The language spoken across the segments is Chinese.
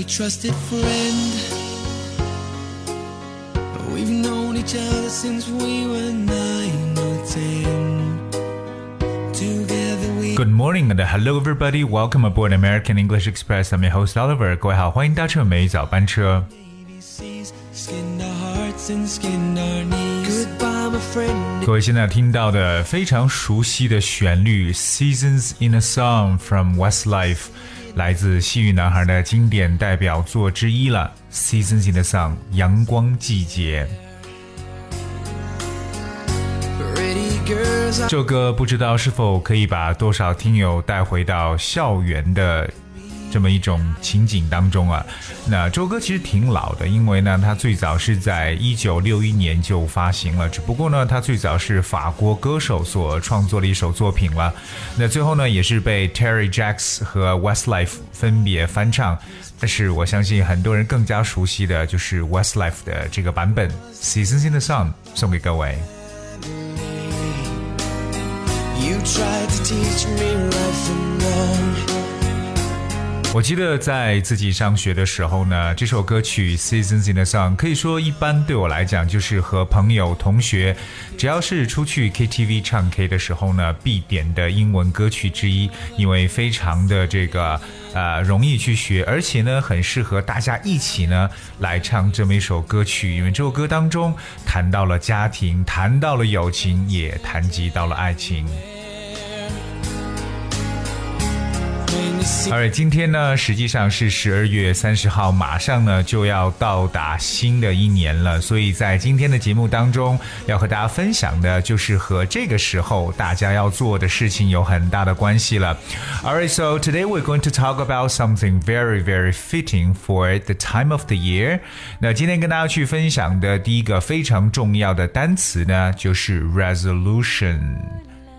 my trusted friend. We've known each other since we were nine or ten. Together we Good morning and hello everybody. Welcome aboard American English Express. I'm your host Oliver. 各位好，欢迎搭乘美语早班车。 ABCs skinned our hearts and skinned our knees. Goodbye, my friend. 各位现在听到的非常熟悉的旋律《Seasons in a Song》from Westlife， 来自西域男孩的经典代表作之一了，《Seasons in a Song》阳光季节。这首歌不知道是否可以把多少听友带回到校园的这么一种情景当中啊？那这首歌其实挺老的，因为呢，它最早是在一九六一年就发行了，只不过呢，它最早是法国歌手所创作的一首作品了。那最后呢，也是被 Terry Jacks 和 Westlife 分别翻唱。但是我相信很多人更加熟悉的就是 Westlife 的这个版本《Seasons in the Sun》，送给各位。You tried to teach me right from wrong. 我记得在自己上学的时候呢，这首歌曲《Seasons in the Sun》可以说一般对我来讲就是和朋友、同学，只要是出去 KTV 唱 K 的时候呢，必点的英文歌曲之一，因为非常的这个呃容易去学，而且呢很适合大家一起呢来唱这么一首歌曲，因为这首歌当中谈到了家庭，谈到了友情，也谈及到了爱情。When you see 而今天呢，实际上是十二月三十号，马上呢就要到达新的一年了。所以在今天的节目当中，要和大家分享的就是和这个时候大家要做的事情有很大的关系了。Alright, so today we're going to talk about something very, very fitting for the time of the year. 那今天跟大家去分享的第一个非常重要的单词呢，就是 resolution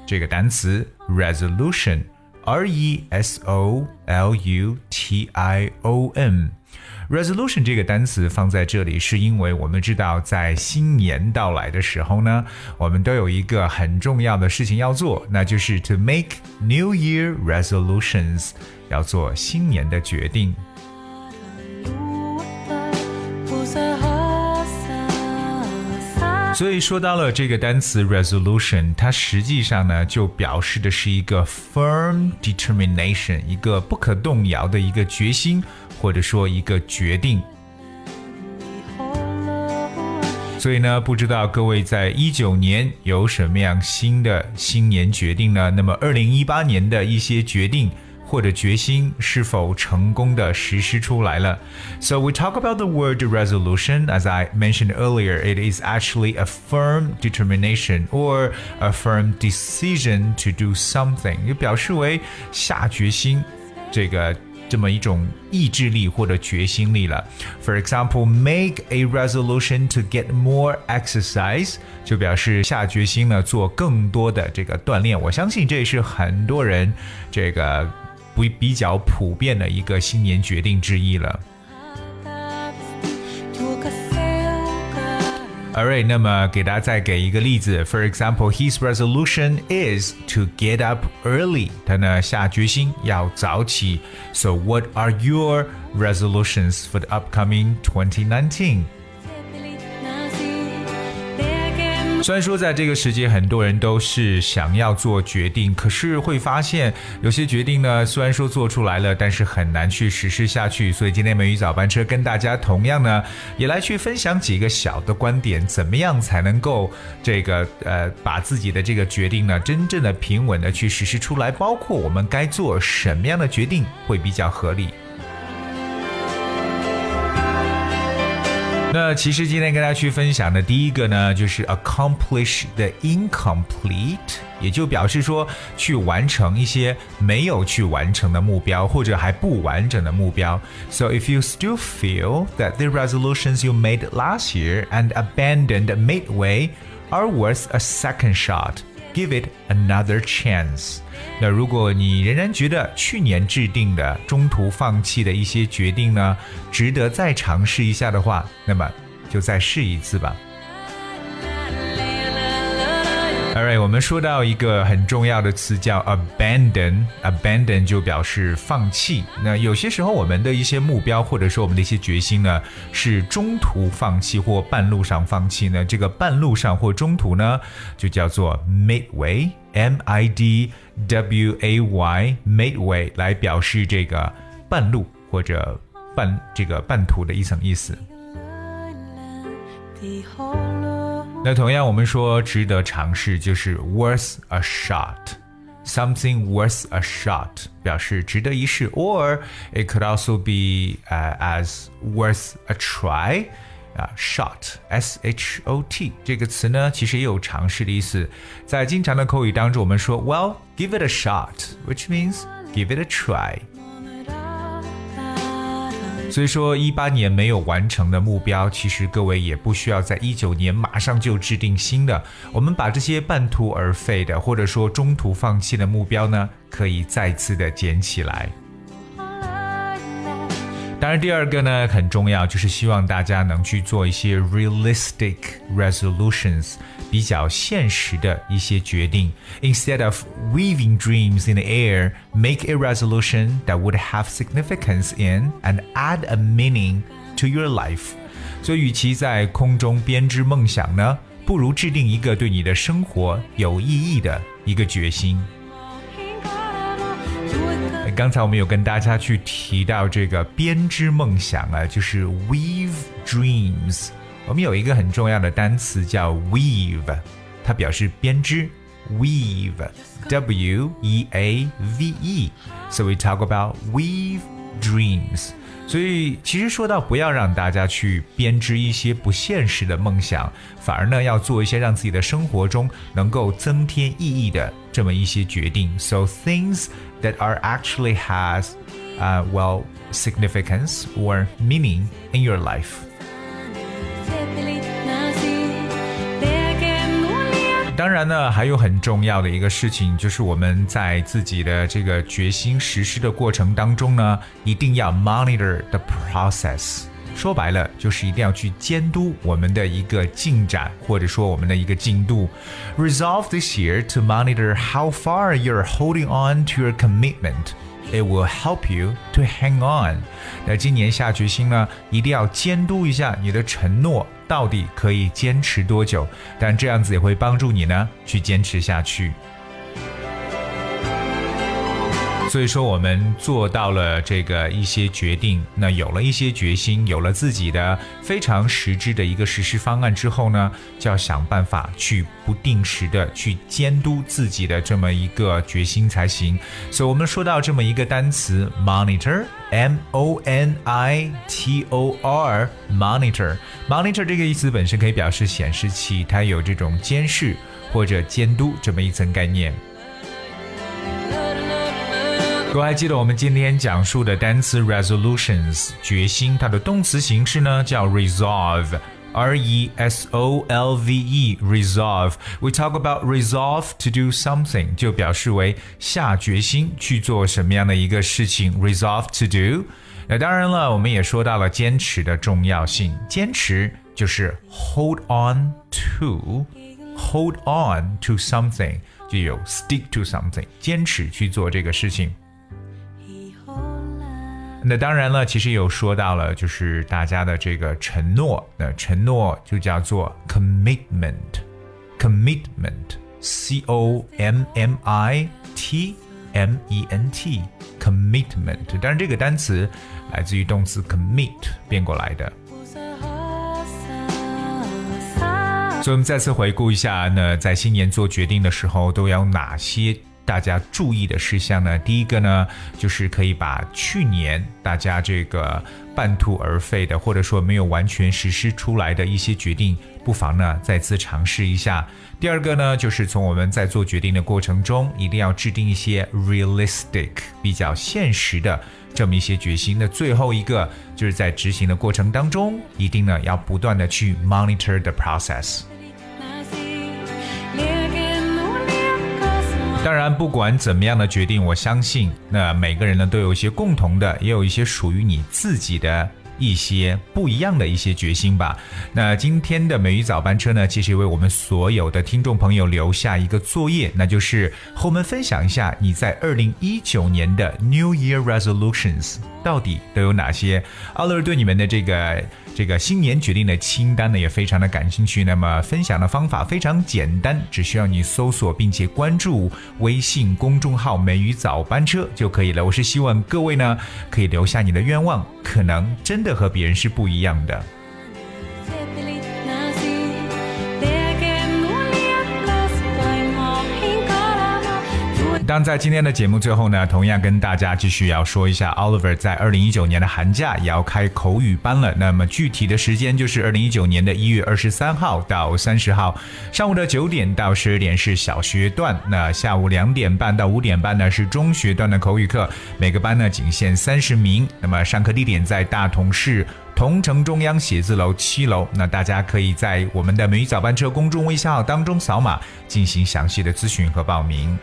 这个单词 resolution。R E S O L U T I O N。resolution 这个单词放在这里，是因为我们知道，在新年到来的时候呢，我们都有一个很重要的事情要做，那就是 to make New Year resolutions，要做新年的决定。所以说到了这个单词 resolution，它实际上呢就表示的是一个 firm determination，一个不可动摇的一个决心，或者说一个决定。所以呢，不知道各位在一九年有什么样新的新年决定呢？那么二零一八年的一些决定或者决心是否成功的实施出来了？So we talk about the word resolution. As I mentioned earlier, it is actually a firm determination or a firm decision to do something，也表示为下决心这个。这么一种意志力或者决心力了。For example, make a resolution to get more exercise，就表示下决心呢做更多的这个锻炼。我相信这也是很多人这个 不比较普遍的一个新年决定之一了。Alright，那么给大家再给一个例子。For example, his resolution is to get up early。他呢下决心要早起。So what are your resolutions for the upcoming 2019? 虽然说在这个时节，很多人都是想要做决定，可是会发现有些决定呢，虽然说做出来了，但是很难去实施下去。所以今天美语早班车跟大家同样呢，也来去分享几个小的观点，怎么样才能够这个呃，把自己的这个决定呢，真正的平稳的去实施出来，包括我们该做什么样的决定会比较合理。那其实今天跟大家去分享的第一个呢，就是 accomplish the incomplete，也就表示说去完成一些没有去完成的目标，或者还不完整的目标。So if you still feel that the resolutions you made last year and abandoned midway are worth a second shot, Give it another chance. 那如果你仍然觉得去年制定的中途放弃的一些决定呢，值得再尝试一下的话，那么就再试一次吧。Alright，我们说到一个很重要的词叫 abandon，abandon 就表示放弃。那有些时候我们的一些目标或者说我们的一些决心呢，是中途放弃或半路上放弃呢。这个半路上或中途呢，就叫做 midway，m i d w a y，midway 来表示这个半路或者半这个半途的一层意思。那同样，我们说值得尝试，就是 worth a shot，something worth a shot 表示值得一试，or it could also be、uh, as worth a try。啊，shot s h o t 这个词呢，其实也有尝试的意思。在经常的口语当中，我们说 Well, give it a shot, which means give it a try. 所以说，一八年没有完成的目标，其实各位也不需要在一九年马上就制定新的。我们把这些半途而废的，或者说中途放弃的目标呢，可以再次的捡起来。当然，第二个呢很重要，就是希望大家能去做一些 realistic resolutions，比较现实的一些决定。Instead of weaving dreams in the air, make a resolution that would have significance in and add a meaning to your life。所以，与其在空中编织梦想呢，不如制定一个对你的生活有意义的一个决心。 刚才我们有跟大家去提到这个编织梦想啊，就是 weave dreams。我们有一个很重要的单词叫 weave，它表示编织，weave，w e a v e。So we talk about weave dreams。所以，其实说到不要让大家去编织一些不现实的梦想，反而呢要做一些让自己的生活中能够增添意义的这么一些决定。So things that are actually has, uh, well, significance or meaning in your life. 当然呢，还有很重要的一个事情，就是我们在自己的这个决心实施的过程当中呢，一定要 monitor the process。 说白了，就是一定要去监督我们的一个进展，或者说我们的一个进度。Resolve this year to monitor how far you're holding on to your commitment. It will help you to hang on。那今年下决心呢，一定要监督一下你的承诺到底可以坚持多久。但这样子也会帮助你呢去坚持下去。所以说，我们做到了这个一些决定，那有了一些决心，有了自己的非常实质的一个实施方案之后呢，就要想办法去不定时的去监督自己的这么一个决心才行。所以，我们说到这么一个单词，monitor，m o n i t o r，monitor，monitor 这个意思本身可以表示显示器，它有这种监视或者监督这么一层概念。各位还记得我们今天讲述的单词 resolutions 决心，它的动词形式呢叫 resolve，r e s o l v e resolve。We talk about resolve to do something，就表示为下决心去做什么样的一个事情。resolve to do。那当然了，我们也说到了坚持的重要性。坚持就是 hold on to，hold on to something，就有 stick to something，坚持去做这个事情。那当然了，其实有说到了，就是大家的这个承诺。那承诺就叫做 commitment，commitment，c o m m i t m e n t，commitment。当然，这个单词来自于动词 commit 变过来的。所以，我们再次回顾一下，那在新年做决定的时候，都有哪些？大家注意的事项呢？第一个呢，就是可以把去年大家这个半途而废的，或者说没有完全实施出来的一些决定，不妨呢再次尝试一下。第二个呢，就是从我们在做决定的过程中，一定要制定一些 realistic 比较现实的这么一些决心。那最后一个就是在执行的过程当中，一定呢要不断的去 monitor the process。当然，不管怎么样的决定，我相信那每个人呢都有一些共同的，也有一些属于你自己的一些不一样的一些决心吧。那今天的美语早班车呢，其实为我们所有的听众朋友留下一个作业，那就是和我们分享一下你在二零一九年的 New Year Resolutions 到底都有哪些。奥乐对你们的这个这个新年决定的清单呢，也非常的感兴趣。那么分享的方法非常简单，只需要你搜索并且关注微信公众号“美语早班车”就可以了。我是希望各位呢，可以留下你的愿望，可能真的和别人是不一样的。当然，在今天的节目最后呢，同样跟大家继续要说一下，Oliver 在二零一九年的寒假也要开口语班了。那么具体的时间就是二零一九年的一月二十三号到三十号，上午的九点到十二点是小学段，那下午两点半到五点半呢是中学段的口语课，每个班呢仅限三十名。那么上课地点在大同市同城中央写字楼七楼。那大家可以在我们的美语早班车公众微信号当中扫码进行详细的咨询和报名。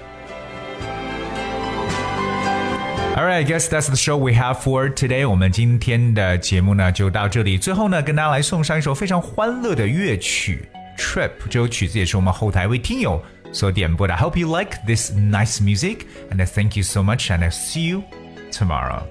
Alright, I guess that's the show we have for today. 我们今天的节目呢就到这里。最后呢，跟大家来送上一首非常欢乐的乐曲《Trip》。这首曲子也是我们后台为听友所点播的。I hope you like this nice music, and I thank you so much, and I see you tomorrow.